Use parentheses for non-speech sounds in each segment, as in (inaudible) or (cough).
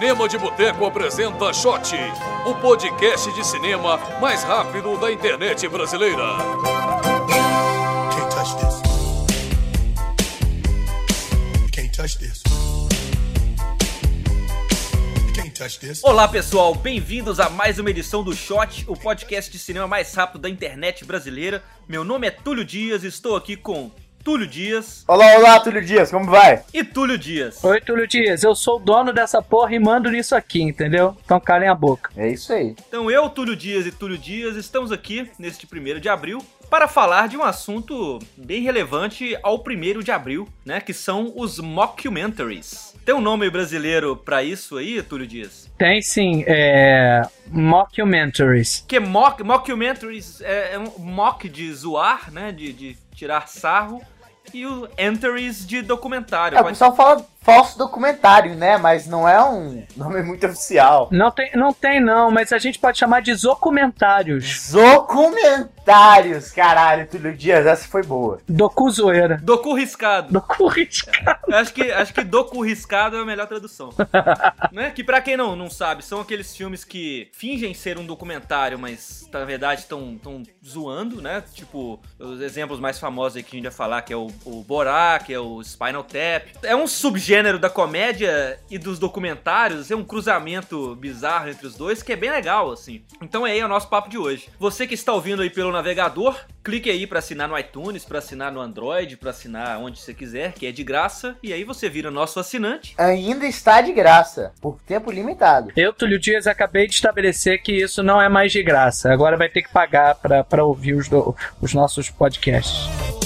Cinema de Boteco apresenta Shot, o podcast de cinema mais rápido da internet brasileira. Can't touch this. Can't touch this. Olá pessoal, bem-vindos a mais uma edição do Shot, o podcast de cinema mais rápido da internet brasileira. Meu nome é Túlio Dias, estou aqui com Túlio Dias Olá, olá, Túlio Dias, como vai? e Túlio Dias. Oi, Túlio Dias, eu sou o dono dessa porra e mando nisso aqui, entendeu? Então calem a boca. É isso aí. Então eu, Túlio Dias e Túlio Dias estamos aqui neste 1 de abril para falar de um assunto bem relevante ao 1 de abril, né, que são os mockumentaries. Tem um nome brasileiro pra isso aí, Túlio Dias? Tem sim, é. Mockumentaries. Que mock, mockumentaries é, é um mock de zoar, né, de, de tirar sarro, e o entries de documentário. É, o pessoal fala falso documentário, né? Mas não é um nome muito oficial. Não tem, não tem não, mas a gente pode chamar de zocumentários. Documentários, caralho, Túlio Dias, essa foi boa. Docu zoeira. Docu riscado. Docu riscado. Acho que, acho que docu riscado é a melhor tradução. (laughs) né? Que pra quem não, não sabe, são aqueles filmes que fingem ser um documentário, mas na verdade estão tão zoando, né? Tipo, os exemplos mais famosos aí que a gente vai falar, que é o, o Borá, que é o Spinal Tap. É um subgênero da comédia e dos documentários, é um cruzamento bizarro entre os dois, que é bem legal, assim. Então é aí o nosso papo de hoje. Você que está ouvindo aí pelo navegador, clique aí pra assinar no iTunes, pra assinar no Android, pra assinar onde você quiser, que é de graça, e aí você vira nosso assinante. Ainda está de graça, por tempo limitado. Eu, Túlio Dias, acabei de estabelecer que isso não é mais de graça. Agora vai ter que pagar pra ouvir os, do- os nossos podcasts.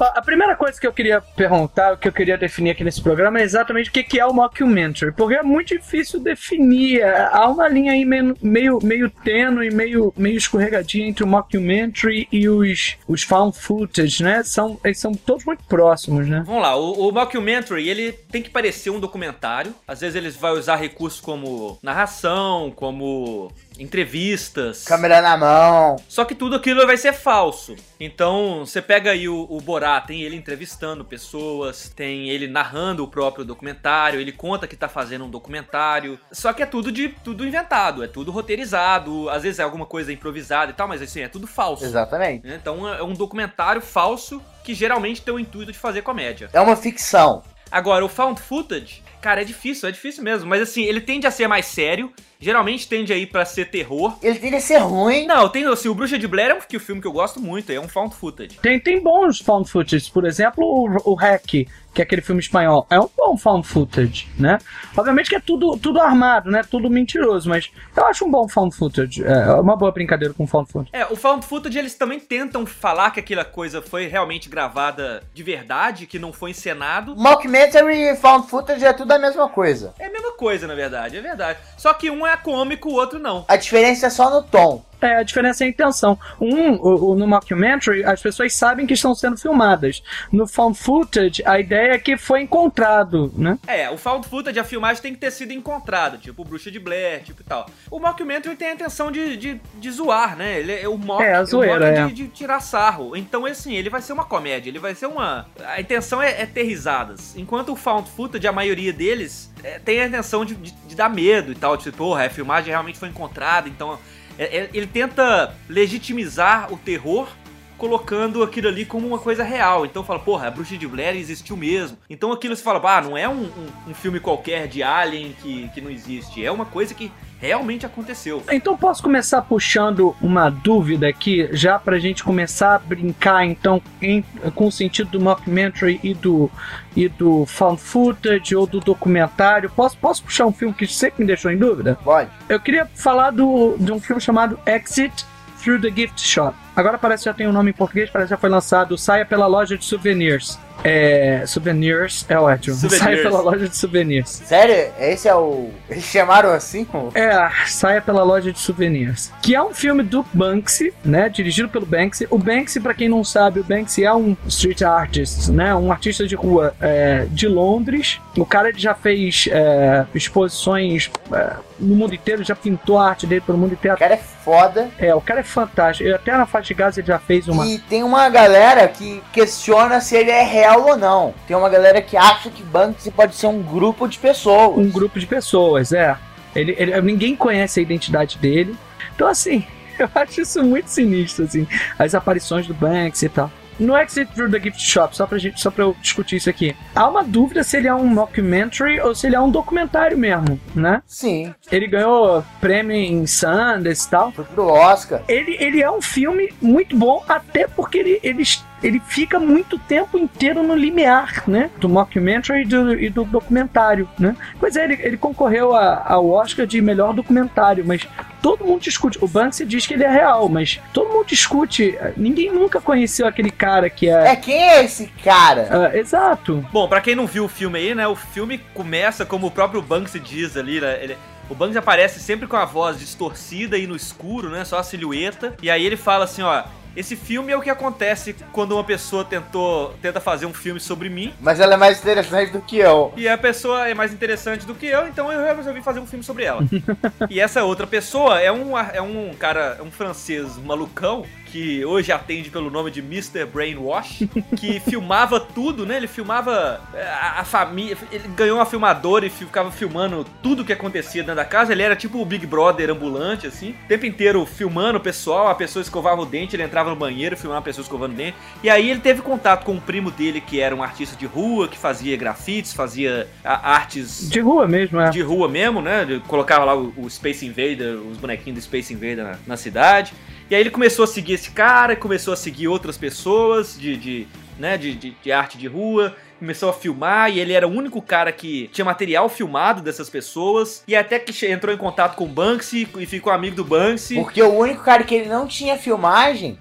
A primeira coisa que eu queria perguntar, que eu queria definir aqui nesse programa é exatamente o que é o mockumentary, porque é muito difícil definir. é, Há uma linha aí meio, meio, tênue, meio, meio escorregadia entre o mockumentary e os, os found footage, né? São, eles são todos muito próximos, né? Vamos lá, o, o mockumentary, ele tem que parecer um documentário. Às vezes eles vai usar recursos como narração, como entrevistas. Câmera na mão. Só que tudo aquilo vai ser falso. Então, você pega aí o, o Borá, tem ele entrevistando pessoas, tem ele narrando o próprio documentário, ele conta que tá fazendo um documentário. Só que é tudo de tudo inventado, é tudo roteirizado, às vezes é alguma coisa improvisada e tal, mas assim, é tudo falso. Exatamente. né? Então é um documentário falso que geralmente tem o intuito de fazer comédia. É uma ficção. Agora, o found footage, cara, é difícil, é difícil mesmo. Mas assim, ele tende a ser mais sério. Geralmente tende a ir pra ser terror. Ele tende a ser ruim. Não, tem assim, o Bruxa de Blair é um que- filme que eu gosto muito, é um found footage. Tem, tem bons found footage, por exemplo, o, o Hack, que é aquele filme espanhol, é um bom found footage, né? Obviamente que é tudo, tudo armado, né? Tudo mentiroso, mas eu acho um bom found footage. É uma boa brincadeira com found footage. É, o found footage eles também tentam falar que aquela coisa foi realmente gravada de verdade, que não foi encenado. Mockumentary e found footage é tudo a mesma coisa. É a mesma coisa, na verdade, é verdade. Só que um é cômico, o outro não. A diferença é só no tom. É, a diferença é a intenção. Um, o, o- no mockumentary, as pessoas sabem que estão sendo filmadas. No found footage, a ideia é que foi encontrado, né? É, o found footage, a filmagem tem que ter sido encontrada, tipo o Bruxa de Blair, tipo e tal. O mockumentary tem a intenção de, de, de zoar, né? Ele é o mock, É, a zoeira, é. de, de tirar sarro. Então, assim, ele vai ser uma comédia, ele vai ser uma... A intenção é, é ter risadas. Enquanto o found footage, a maioria deles é, tem a intenção de, de- de dar medo e tal. Tipo, porra, a filmagem realmente foi encontrada, então... é- é- ele tenta legitimizar o terror colocando aquilo ali como uma coisa real. Então fala, porra, a bruxa de Blair existiu mesmo. Então aquilo você fala, ah, não é um, um- um filme qualquer de Alien que, que não existe. É uma coisa que realmente aconteceu. Então posso começar puxando uma dúvida aqui, já pra gente começar a brincar então em- com o sentido do mockumentary e do, e do found footage ou do documentário. Posso, posso puxar um filme que sempre me deixou em dúvida? Pode. Eu queria falar do, de um filme chamado Exit Through the Gift Shop. Agora parece que já tem um nome em português, parece que já foi lançado. Saia pela loja de souvenirs. É, souvenirs é ótimo. Souvenirs. Saia pela loja de souvenirs. Sério? Esse é o. Eles chamaram assim? o- É, saia pela loja de souvenirs. Que é um filme do Banksy, né? Dirigido pelo Banksy. O Banksy, pra quem não sabe, o Banksy é um street artist, né? Um artista de rua é, de Londres. O cara ele já fez é, exposições é, no mundo inteiro, já pintou a arte dele pelo mundo inteiro. O cara é foda. É, o cara é fantástico. Até na faixa de Gaza ele já fez uma. E tem uma galera que questiona se ele é real ou não. Tem uma galera que acha que Banksy pode ser um grupo de pessoas. Um grupo de pessoas, é. Ele, ele- ninguém conhece a identidade dele. Então, assim, (laughs) eu acho isso muito sinistro, assim. As aparições do Banks e tal. No Exit Through the Gift Shop, só pra, gente, só pra eu discutir isso aqui. Há uma dúvida se ele é um mockumentary ou se ele é um documentário mesmo, né? Sim, Ele ganhou prêmio em Sundance e tal. foi pro Oscar. Ele, ele é um filme muito bom, até porque ele, ele, ele fica muito tempo inteiro no limiar, né? Do mockumentary e do, e do documentário, né? Pois é, ele, ele concorreu a- ao Oscar de melhor documentário, mas todo mundo discute. O Banksy diz que ele é real, mas todo mundo discute. Ninguém nunca conheceu aquele cara que é. É, quem é esse cara? Ah, exato. Bom, pra quem não viu o filme aí, né? O filme começa como o próprio Banksy diz ali, né? Ele, o Banksy aparece sempre com a voz distorcida e no escuro, né? Só a silhueta. E aí ele fala assim, ó. Esse filme é o que acontece quando uma pessoa tentou, tenta fazer um filme sobre mim. Mas ela é mais interessante do que eu. E a pessoa é mais interessante do que eu, então eu resolvi fazer um filme sobre ela. (laughs) e essa outra pessoa é um, é um cara, é um francês malucão, que hoje atende pelo nome de Mr. Brainwash, que (laughs) filmava tudo, né? Ele filmava é, a, a família, ele ganhou uma filmadora e fi- ficava filmando tudo que acontecia dentro da casa. Ele era tipo o Big Brother ambulante, assim, o tempo inteiro filmando o pessoal, a pessoa escovava o dente, ele entrava no banheiro, filmava a pessoa escovando o dente. E aí ele teve contato com um primo dele, que era um artista de rua, que fazia grafites, fazia artes De rua mesmo, é. de rua mesmo, né? Ele colocava lá o, o Space Invader, os bonequinhos do Space Invader na, na cidade. E aí ele começou a seguir esse cara, começou a seguir outras pessoas de, de, né, de, de, de arte de rua. Começou a filmar e ele era o único cara que tinha material filmado dessas pessoas. E até que entrou em contato com o Banksy e ficou amigo do Banksy. Porque o único cara que ele não tinha filmagem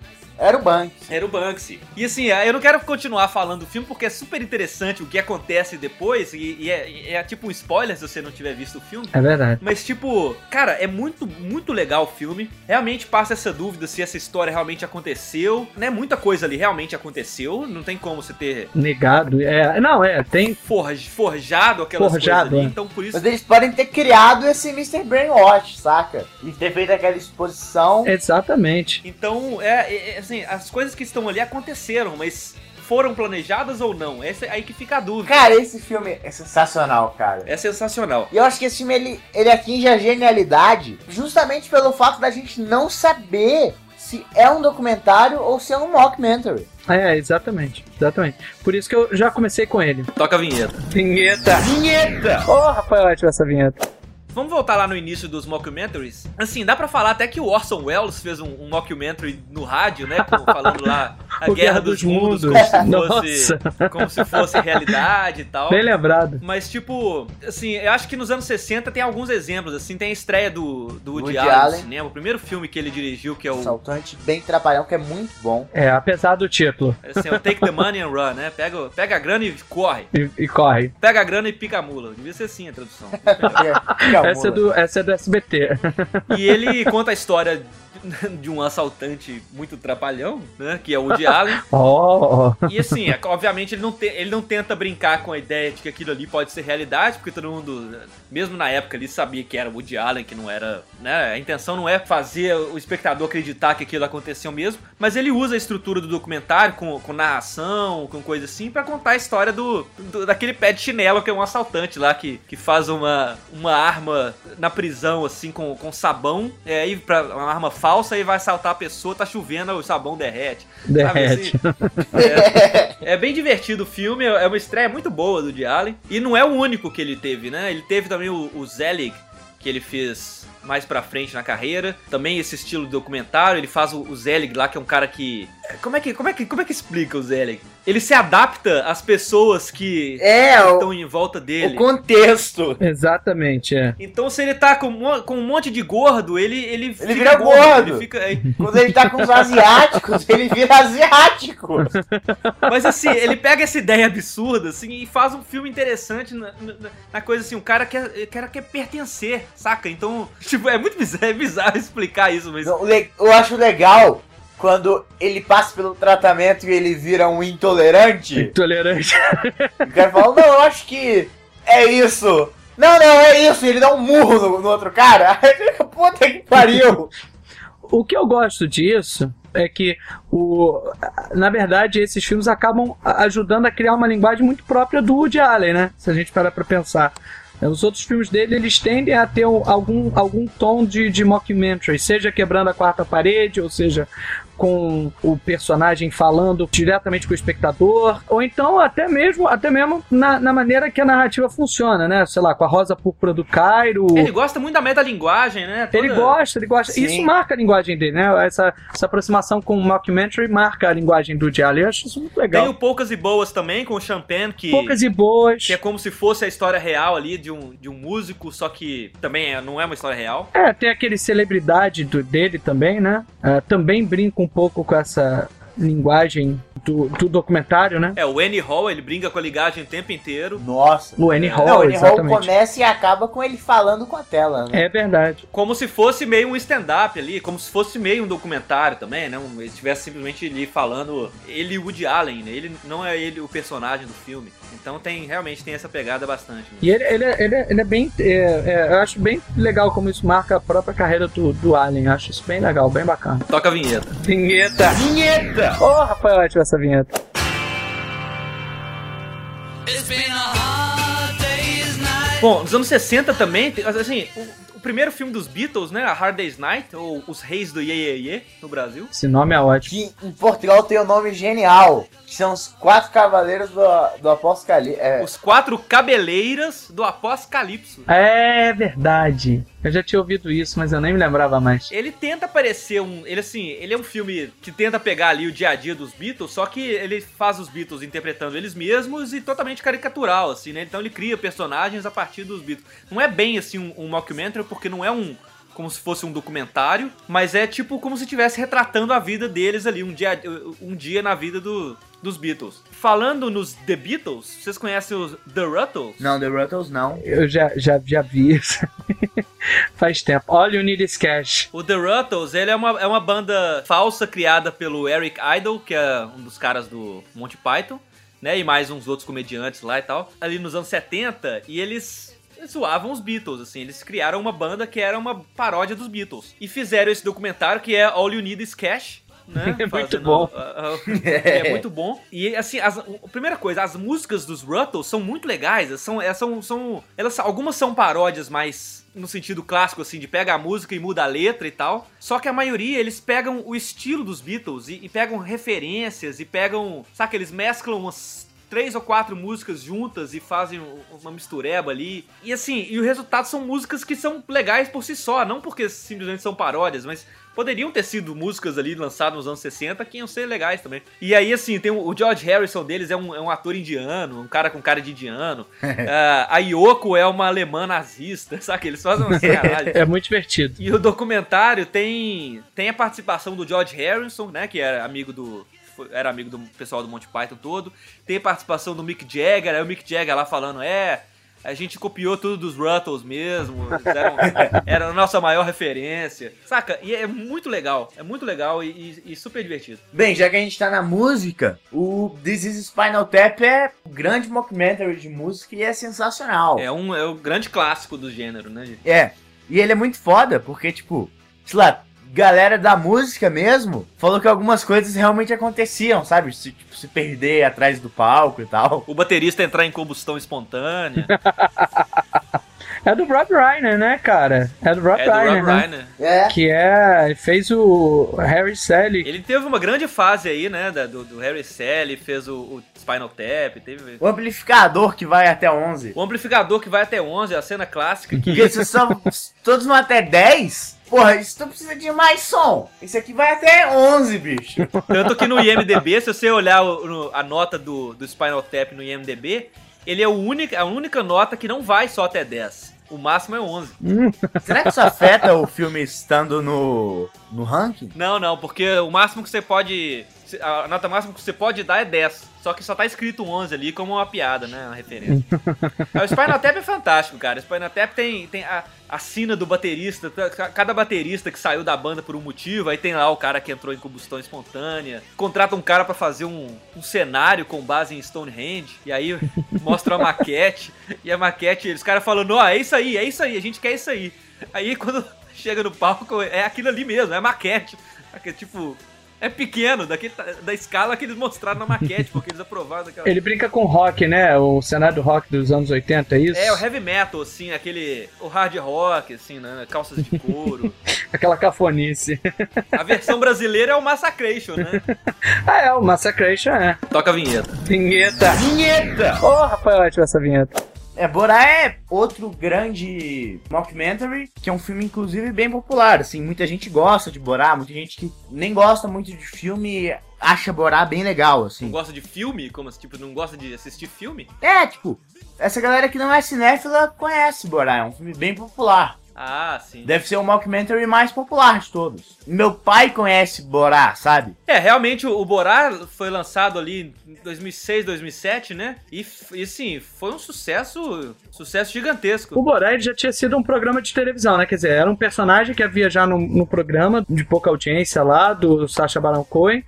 era o Banksy. Era o Banksy. E assim, eu não quero continuar falando do filme porque é super interessante o que acontece depois. E, e é, é tipo um spoiler se você não tiver visto o filme. É verdade. Mas, tipo, cara, é muito, muito legal o filme. Realmente passa essa dúvida se essa história realmente aconteceu. Né? Muita coisa ali realmente aconteceu. Não tem como você ter Negado. É, não, é, tem. forj- forjado aquelas Forjado, coisas ali. é. Então, por isso. Mas eles podem ter criado esse Mr. Brainwash, saca? E ter feito aquela exposição. Exatamente. Então, é, é, é, assim, as coisas que estão ali aconteceram, mas foram planejadas ou não? Essa é aí que fica a dúvida. Cara, esse filme é sensacional, cara. É sensacional. E eu acho que esse filme ele, ele atinge a genialidade justamente pelo fato da gente não saber se é um documentário ou se é um mockumentary. É, exatamente. Exatamente. Por isso que eu já comecei com ele. Toca a vinheta. Vinheta! Vinheta! Ô, Rafael, ativa essa vinheta. Vamos voltar lá no início dos mockumentaries. Assim, dá pra falar até que o Orson Welles fez um, um mockumentary no rádio, né? com- falando lá (laughs) a Guerra, dos, Mundos, como se, (laughs) fosse, como se fosse realidade e tal. Bem lembrado. Mas, tipo, assim, eu acho que nos anos 60 tem alguns exemplos, assim, tem a estreia do, do Woody, Woody Allen no Allen. cinema, o primeiro filme que ele dirigiu, que é o, Saltante bem trapalhão, que é muito bom. É, apesar do título. assim, é o Take the Money and Run, né? Pega, pega a grana e corre. E, e corre. Pega a grana e pica a mula. Devia ser assim a tradução. (laughs) Essa é, do, essa é do SBT. E ele conta a história (laughs) de um assaltante muito trapalhão, né? Que é o Woody Allen. (laughs) Oh, E assim, é- obviamente ele não, te- ele não tenta brincar com a ideia de que aquilo ali pode ser realidade, porque todo mundo, mesmo na época ali, sabia que era o Woody Allen, que não era. Né, a intenção não é fazer o espectador acreditar que aquilo aconteceu mesmo, mas ele usa a estrutura do documentário com, com narração, com coisa assim, pra contar a história do, do- daquele pé de chinelo que é um assaltante lá que, que faz uma, uma arma na prisão, assim, com, com sabão, é, aí pra, uma arma falsa e vai assaltar a pessoa, tá chovendo, o sabão derrete. Derrete. assim? É, é bem divertido o filme, é uma estreia muito boa do Allen. E não é o único que ele teve, né? Ele teve também o, o Zelig, que ele fez mais pra frente na carreira. Também esse estilo de documentário, ele faz o, o Zelig lá, que é um cara que... Como é que, como é que, como é que explica o Zelig? Ele se adapta às pessoas que É, o, estão em volta o dele. contexto. Exatamente, é. Então se ele tá com, com um monte de gordo, ele ele, fica vira gordo. Ele fica, (laughs) Quando ele tá com os asiáticos, ele vira asiático. (laughs) Mas assim, ele pega essa ideia absurda, assim, e faz um filme interessante na, na- na coisa assim, o cara quer, o cara quer pertencer, saca? Então, (laughs) tipo, é muito bizarro, é bizarro explicar isso, mas. O Eu acho legal quando ele passa pelo tratamento e ele vira um intolerante. Intolerante. O cara fala, não, eu acho que é isso. Não, não, é isso. E ele dá um murro no, no outro cara. Aí (laughs) fica, puta que pariu. O que eu gosto disso é que o, na verdade esses filmes acabam ajudando a criar uma linguagem muito própria do Woody Allen, né? Se a gente parar para pensar. Os outros filmes dele, eles tendem a ter algum, algum tom de, de mockumentary, seja quebrando a quarta parede, ou seja, com o personagem falando diretamente com o espectador, ou então até mesmo, até mesmo na, na maneira que a narrativa funciona, né? Sei lá, com a Rosa Púrpura do Cairo. Ele gosta muito da metalinguagem, né? Toda... Ele gosta, ele gosta. Sim. Isso marca a linguagem dele, né? Essa, essa aproximação com o mockumentary marca a linguagem do Diário. Eu acho isso muito legal. Tem o Poucas e Boas também, com o Champagne, que... Poucas e Boas. Que é como se fosse a história real ali de um, de um músico, só que também é, não é uma história real. É, tem aquele celebridade do, dele também, né? Uh, também brinca um pouco com essa linguagem do, do documentário, né? É, o Annie Hall, ele brinca com a ligagem o tempo inteiro. Nossa. O Annie Hall, Não, o Annie Hall exatamente. começa e acaba com ele falando com a tela, né? É verdade. Como se fosse meio um stand-up ali, como se fosse meio um documentário também, né? Um- Ele estivesse simplesmente ali falando ele e o Woody Allen, né? Ele não é ele o personagem do filme. Então tem, realmente tem essa pegada bastante. né? E ele, ele, é- ele, é- ele é bem. é, é, eu acho bem legal como isso marca a própria carreira do, do Alien. Eu acho isso bem legal, bem bacana. Toca a vinheta. Vinheta! Vinheta! Ô, Rafael, ótima essa vinheta. Bom, nos anos 60 também, tem- assim, o, o primeiro filme dos Beatles, né? A Hard Day's Night, ou Os Reis do Ye Ye Ye, no Brasil. Esse nome é ótimo. Que em Portugal tem um nome genial, que são os quatro cavaleiros do, do Apocalipse. É, Os Quatro Cabeleiras do Apocalipse. É verdade. Eu já tinha ouvido isso, mas eu nem me lembrava mais. Ele tenta parecer um. Ele assim, ele é um filme que tenta pegar ali o dia a dia dos Beatles, só que ele faz os Beatles interpretando eles mesmos e totalmente caricatural, assim, né? Então ele cria personagens a partir dos Beatles. Não é bem assim um, um mockumentary, porque não é um. Como se fosse um documentário, mas é tipo como se estivesse retratando a vida deles ali, um dia, um dia na vida do, dos Beatles. Falando nos The Beatles, vocês conhecem os The Ruttles? Não, The Ruttles não. Eu já, já, já vi isso. (laughs) Faz tempo. All You Need Is Cash. O The Ruttles, ele é uma, é uma banda falsa criada pelo Eric Idle, que é um dos caras do Monty Python, né? E mais uns outros comediantes lá e tal. Ali nos anos 70, e eles zoavam os Beatles, assim. Eles criaram uma banda que era uma paródia dos Beatles. E fizeram esse documentário que é All You Need Is Cash. Né? (laughs) É muito bom. ah, ah, (laughs) (laughs) é muito bom. E assim, as- a primeira coisa, as músicas dos Ruttles são muito legais. elas São, elas são, são, elas, algumas são paródias mais no sentido clássico, assim, de pega a música e muda a letra e tal. Só que a maioria, eles pegam o estilo dos Beatles e, e pegam referências e pegam. Sabe, eles mesclam umas três ou quatro músicas juntas e fazem uma mistureba ali. E assim, e o resultado são músicas que são legais por si só, não porque simplesmente são paródias, mas poderiam ter sido músicas ali lançadas nos anos 60 que iam ser legais também. E aí, assim, tem o o George Harrison deles, é um, é um ator indiano, um cara com cara de indiano. (laughs) Ah, a Yoko é uma alemã nazista, (laughs) sabe? Eles fazem uma sacanagem. (laughs) É muito divertido. E o documentário tem, tem a participação do George Harrison, né? Que era amigo do. Era amigo do pessoal do Monty Python todo. Tem a participação do Mick Jagger, aí o Mick Jagger lá falando, é. A gente copiou tudo dos Ruttles mesmo. eram- (laughs) Era a nossa maior referência. Saca? E é muito legal. É muito legal e, e- e super divertido. Bem, já que a gente tá na música, o This is Spinal Tap é um grande mockumentary de música e é sensacional. É um, é o grande clássico do gênero, né, gente? É, e ele é muito foda, porque, tipo, sei lá, galera da música mesmo falou que algumas coisas realmente aconteciam, sabe? Se, tipo, se perder atrás do palco e tal. O baterista entrar em combustão espontânea. (laughs) É do Rob Reiner, né, cara? É do Rob é do Rob Reiner, né? Reiner. É. Que é. Fez o Harry Sally. Ele teve uma grande fase aí, né? da- do, do Harry Sally, fez o, o Spinal Tap, teve O amplificador que vai até 11. o amplificador que vai até 11, a cena clássica que Porque se são (laughs) todos vão até 10, porra, isso tu precisa de mais som. Esse aqui vai até 11, bicho. tanto que no IMDb, se você olhar o- no- a nota do, do Spinal Tap no IMDb, ele é o único, a única nota que não vai só até 10. O máximo é 11. Será que isso afeta o filme estando no, no ranking? Não, não, porque o máximo que você pode a nota máxima que você pode dar é 10. Só que só tá escrito 11 ali como uma piada, né? Uma referência. (laughs) O Spinal Tap é fantástico, cara. O Spinal Tap tem, tem a, a sina do baterista. ca- Cada baterista que saiu da banda por um motivo. Aí tem lá o cara que entrou em combustão espontânea. Contrata um cara pra fazer um, um cenário com base em Stonehenge. E aí mostra a maquete. E a maquete, os caras falando: Ó, é isso aí, é isso aí, a gente quer isso aí. Aí quando (laughs) chega no palco, é aquilo ali mesmo, é a maquete. Aquele, tipo, É pequeno, daquele, ta- da escala que eles mostraram na maquete, porque eles aprovaram daquela. Ele brinca com rock, né? O cenário do rock dos anos 80, é isso? É, o heavy metal, assim, aquele. O hard rock, assim, né? Calças de couro. (laughs) Aquela cafonice. A versão brasileira é o Massacration, né? (laughs) ah, é, o Massacration é. Toca a vinheta. Vinheta. Vinheta! Ô, Rafael, ativa essa vinheta. É, Borá é outro grande mockumentary, que é um filme, inclusive, bem popular, assim, muita gente gosta de Borá, muita gente que nem gosta muito de filme acha Borá bem legal, Não assim. gosta de filme? Como assim, tipo, não gosta de assistir filme? É, tipo, essa galera que não é cinéfila conhece Borá, é um filme bem popular. Ah, sim. Deve ser o mockumentary mais popular de todos. Meu pai conhece Borá, sabe? É, realmente o o Borá foi lançado ali em 2006, 2007, né? E, e sim, foi um sucesso, sucesso gigantesco. O Borá ele já tinha sido um programa de televisão, né? Quer dizer, era um personagem que ia viajar no, no programa de pouca audiência lá, do Sacha Baron Cohen,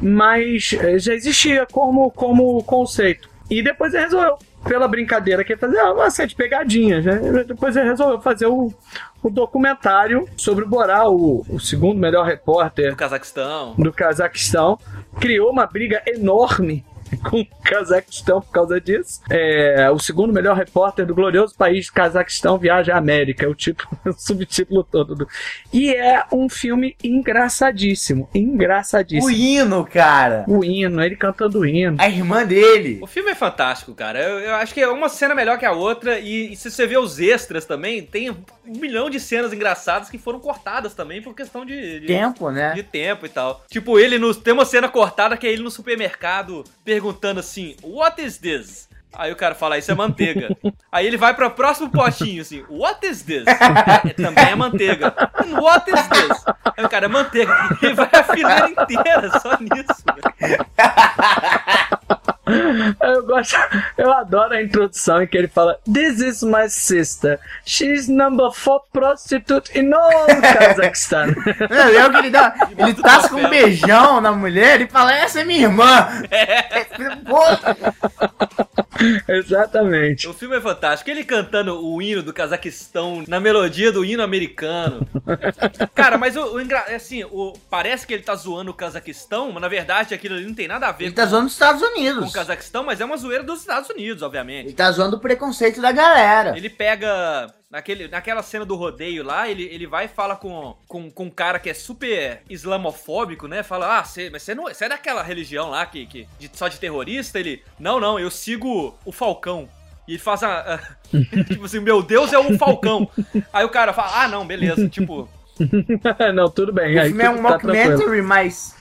mas eh, já existia como, como conceito. E depois ele resolveu, pela brincadeira que ia fazer, ah, uma série de pegadinhas, né? Depois ele resolveu fazer o, o documentário sobre o Borá, o, o segundo melhor repórter Do Cazaquistão. do Cazaquistão, criou uma briga enorme (laughs) com o Cazaquistão por causa disso. É, o segundo melhor repórter do glorioso país Cazaquistão viaja à América, é o título, (laughs) o subtítulo todo. Do... E é um filme engraçadíssimo, O engraçadíssimo. hino, cara. O hino, ele cantando o hino. A irmã dele. O filme é fantástico, cara. Eu, eu acho que é uma cena melhor que a outra. E, e se você vê os extras também, tem um milhão de cenas engraçadas que foram cortadas também por questão de, de, Tempo, né? de tempo e tal. Tipo, ele no, tem uma cena cortada que é ele no supermercado perguntando assim: What is this? Aí o cara fala, isso é manteiga. Aí ele vai para o próximo potinho, assim, what is this? É, também é manteiga. "And What is this? Aí o cara, é manteiga. (laughs) E vai a fileira inteira só nisso. Eu gosto, eu adoro a introdução em que ele fala: This is my sister. She's number four prostitute in all Kazakhstan. Não, é o que ele dá. Ele tasca um beijão na mulher e fala: Essa é minha irmã. Pô, (laughs) Exatamente. O filme é fantástico. Ele cantando o hino do Cazaquistão na melodia do hino americano. Cara, mas o, o engra... assim, o... parece que ele tá zoando o Cazaquistão, mas na verdade aquilo ali não tem nada a ver Ele tá zoando os Estados com, com Unidos. o Cazaquistão, mas é uma zoeira dos Estados Unidos, Ele obviamente. tá zoando o preconceito da galera. Ele pega. Naquele, naquela cena do rodeio lá, ele, ele vai e fala com, com, com um cara que é super islamofóbico, né? Fala, ah, cê, mas você não é daquela religião lá que, que de- só de terrorista? Ele, não, não, eu sigo o Falcão. E ele faz a. a- (laughs) tipo assim, meu Deus é o Falcão. Aí o cara fala, ah, não, beleza. Tipo, (laughs) não, tudo bem. O aí filme é um tá mas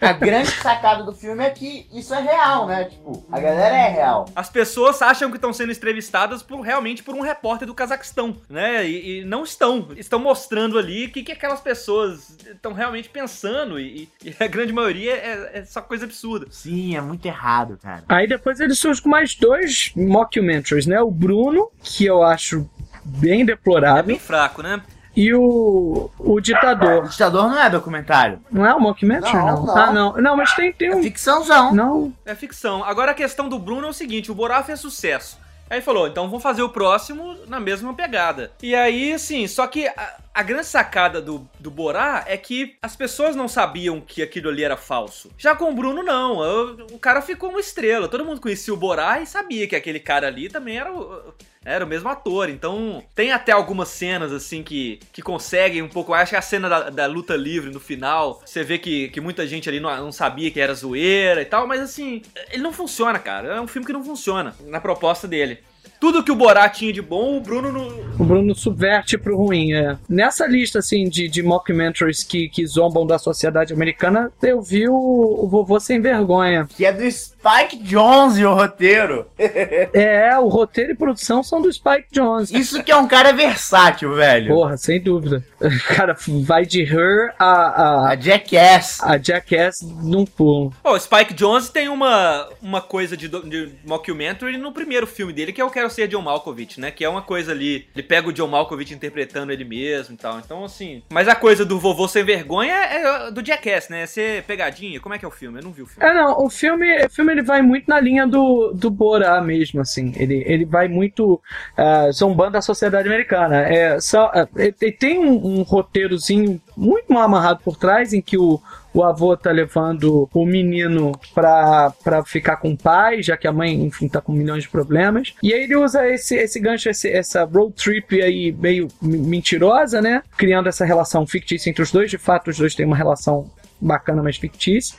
a (laughs) grande sacada do filme é que isso é real, né? Tipo, a galera é real. as pessoas acham que estão sendo entrevistadas por realmente por um repórter do Cazaquistão, né? E, e não estão. Estão mostrando ali o que, que aquelas pessoas estão realmente pensando. E, e a grande maioria é, é só coisa absurda. Sim, é muito errado, cara. Aí depois ele surge com mais dois mockumentaries, né? O Bruno, que eu acho bem É deplorável, bem fraco, né? E o, o O Ditador. ditador não é documentário. Não é um mockumentary, Não, não? não. Ah, não. Não, mas tem, tem É um... ficçãozão. Não, É ficção. Agora a questão do Bruno é o seguinte: o Borá fez sucesso. Aí falou, então vou fazer o próximo na mesma pegada. E aí, assim, só que a, a grande sacada do, do Borá é que as pessoas não sabiam que aquilo ali era falso. Já com o Bruno, não. O, o cara ficou uma estrela. Todo mundo conhecia o Borá e sabia que aquele cara ali também era o, era o mesmo ator. Então, tem até algumas cenas, assim, que, que conseguem um pouco. Acho que a cena da, da luta livre no final, você vê que, que muita gente ali não, não sabia que era zoeira e tal, mas assim, ele não funciona, cara. É um filme que não funciona na proposta dele. Tudo que o Borá tinha de bom, o Bruno não. o Bruno subverte pro ruim, é. Nessa lista, assim, de, de mockumentaries que, que zombam da sociedade americana, eu vi o, o Vovô Sem Vergonha. Que é do Spike Jonze o roteiro. (laughs) É, o roteiro e produção são do Spike Jonze. Isso que é um cara versátil, velho. Porra, sem dúvida. O cara vai de Her a, a, A Jackass. a Jackass num pulo. Pô, o Spike Jones tem uma, uma coisa de, de mockumentary no primeiro filme dele, que é o Quero Ser John Malkovich, né? Que é uma coisa ali. Ele pega o John Malkovich interpretando ele mesmo e tal. Então, assim. Mas a coisa do vovô sem vergonha é do Jackass, né? Ser pegadinha. Como é que é o filme? Eu não vi o filme. É, não, o filme, o filme ele vai muito na linha do, do Borá mesmo, assim. Ele, ele vai muito ah, zombando da sociedade americana. É, só, ah, ele- ele tem um, um roteirozinho muito mal amarrado por trás, em que o, o avô tá levando o menino pra, pra ficar com o pai, já que a mãe, enfim, tá com milhões de problemas. E aí ele usa esse, esse gancho, esse, essa road trip aí meio mentirosa, né? Criando essa relação fictícia entre os dois. De fato, os dois têm uma relação bacana, mas fictícia.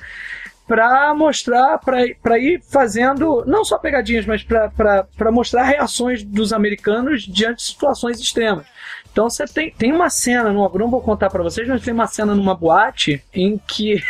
Pra mostrar, pra ir fazendo, não só pegadinhas, mas pra mostrar reações dos americanos diante de situações extremas. Então você tem, tem uma cena, numa, não vou contar pra vocês, mas tem uma cena numa boate em que.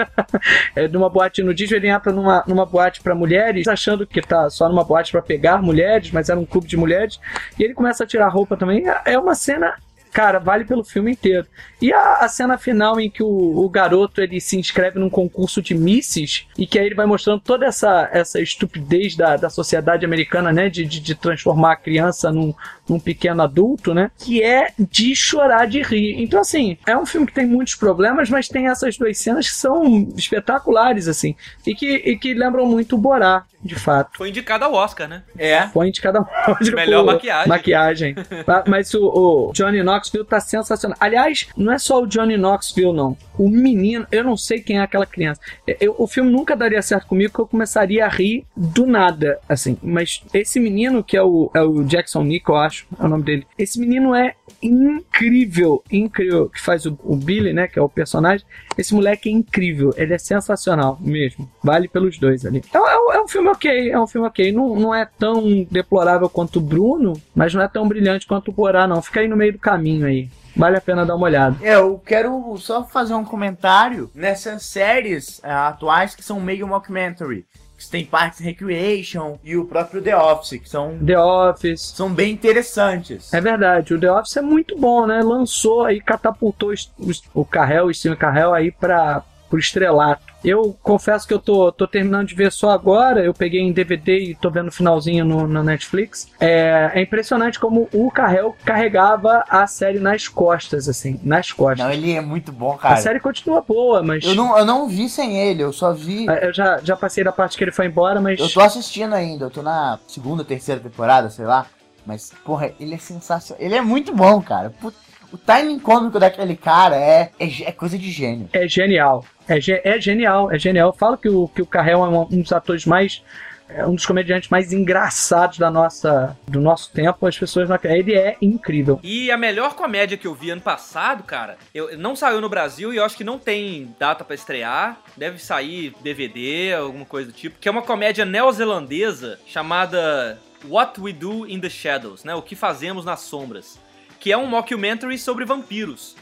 (laughs) é numa boate no Disney, ele entra numa, numa boate pra mulheres, achando que tá só numa boate pra pegar mulheres, mas era um clube de mulheres, e ele começa a tirar roupa também. É uma cena. Cara, vale pelo filme inteiro. E a, a cena final em que o, o garoto ele se inscreve num concurso de misses e que aí ele vai mostrando toda essa, essa estupidez da, da sociedade americana, né? De, de, de transformar a criança num, num pequeno adulto, né? Que é de chorar de rir. Então, assim, é um filme que tem muitos problemas, mas tem essas duas cenas que são espetaculares, assim. E que, e que lembram muito o Borá, de fato. Foi indicado ao Oscar, né? É. Foi indicada Oscar Melhor por maquiagem. Maquiagem. Mas- Mas o, o Johnny Knoxville tá sensacional. Aliás, não é só o Johnny Knoxville, não. O menino, eu não sei quem é aquela criança. Eu- o filme nunca daria certo comigo, porque eu começaria a rir do nada, assim. Mas esse menino, que é o, é o Jackson Nick, eu acho, é o nome dele. Esse menino é incrível, incrível. Que faz o, o Billy, né, que é o personagem. Esse moleque é incrível. Ele é sensacional mesmo. Vale pelos dois ali. É, é é um filme ok, é um filme ok. Não, não é tão deplorável quanto o Bruno, mas não é tão brilhante quanto o Borá, não. Fica aí no meio do caminho aí. Vale a pena dar uma olhada. É, eu quero só fazer um comentário nessas séries é, atuais que são meio mockumentary. Tem Parks and Recreation e o próprio The Office, que são, The Office. são bem interessantes. É verdade, o The Office é muito bom, né? Lançou aí, catapultou os- o Carrel, o Steven Carrel aí para pro estrelato. Eu confesso que eu tô, tô terminando de ver só agora. Eu peguei em DVD e tô vendo o finalzinho no, na Netflix. É, é impressionante como o Carrel carregava a série nas costas, assim, nas costas. Não, ele é muito bom, A cara. série continua boa, mas. Eu não, eu não vi sem ele, eu só vi. É, Eu já, já passei da parte que ele foi embora, mas. Eu tô assistindo ainda, eu tô na segunda, terceira temporada, sei lá. Mas, porra, ele é sensacional. Ele é muito bom, cara. Put- O timing cômico daquele cara é, é, é coisa de gênio. É genial. É, é genial, é genial. Eu falo que o, que o Carrel é um, dos atores mais. É um dos comediantes mais engraçados da nossa, do nosso tempo. As pessoas não. Ele é incrível. E a melhor comédia que eu vi ano passado, cara, eu, não saiu no Brasil e eu acho que não tem data pra estrear. Deve sair DVD, alguma coisa do tipo. Que é uma comédia neozelandesa chamada What We Do in the Shadows, né? O que fazemos nas sombras. Que é um mockumentary sobre vampiros.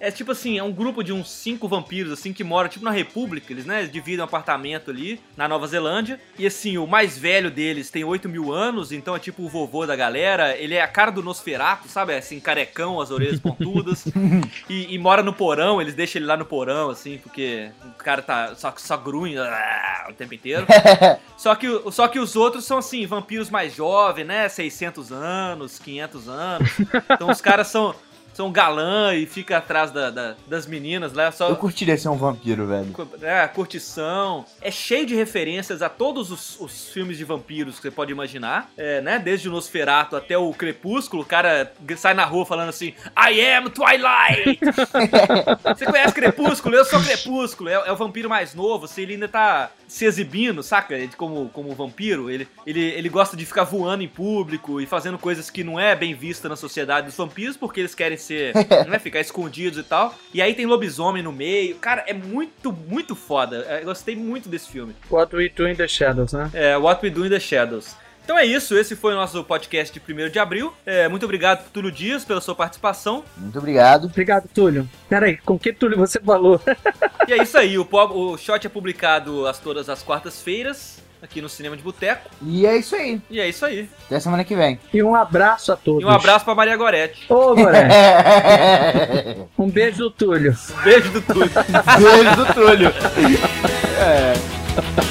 É tipo assim, é um grupo de uns cinco vampiros, assim, que moram tipo na República. Eles, né, dividem um apartamento ali na Nova Zelândia. E assim, o mais velho deles tem 8 mil anos, então é tipo o vovô da galera. Ele é a cara do Nosferato, sabe? É assim, carecão, as orelhas pontudas. (laughs) e, e mora no porão, eles deixam ele lá no porão, assim, porque o cara tá só, só grunha ah, o tempo inteiro. (laughs) Só que, só que os outros são assim, vampiros mais jovens, né? 600 anos, 500 anos. Então os caras são, são galã e fica atrás da- da- das meninas lá, só Eu curtiria ser um vampiro, velho. é, curtição. É cheio de referências a todos os, os filmes de vampiros que você pode imaginar. É, né? Desde o Nosferatu até o Crepúsculo, o cara sai na rua falando assim: I am Twilight! (laughs) você conhece Crepúsculo? Eu sou Crepúsculo. É, é o vampiro mais novo, assim, ele ainda tá se exibindo, saca? Ele Como, como vampiro. Ele, ele, ele gosta de ficar voando em público e fazendo coisas que não é bem vista na sociedade dos vampiros, porque eles querem ser, (laughs) né, ficar escondidos e tal. E aí tem lobisomem no meio. Cara, é muito, muito foda. É, Eu gostei muito desse filme. What We Do in the Shadows, né? É, What We Do in the Shadows. Então é isso, esse foi o nosso podcast de 1 de abril. É, muito obrigado, Túlio Dias, pela sua participação. Muito obrigado. Obrigado, Túlio. Peraí, com que Túlio você falou? E é isso aí, o, o Shot é publicado às todas as quartas-feiras, aqui no Cinema de Boteco. E é isso aí. E é isso aí. Até semana que vem. E um abraço a todos. E um abraço pra Maria Goretti. Ô, Goré. (laughs) Um beijo do Túlio. Beijo do Túlio. Beijo do Túlio. É. (laughs)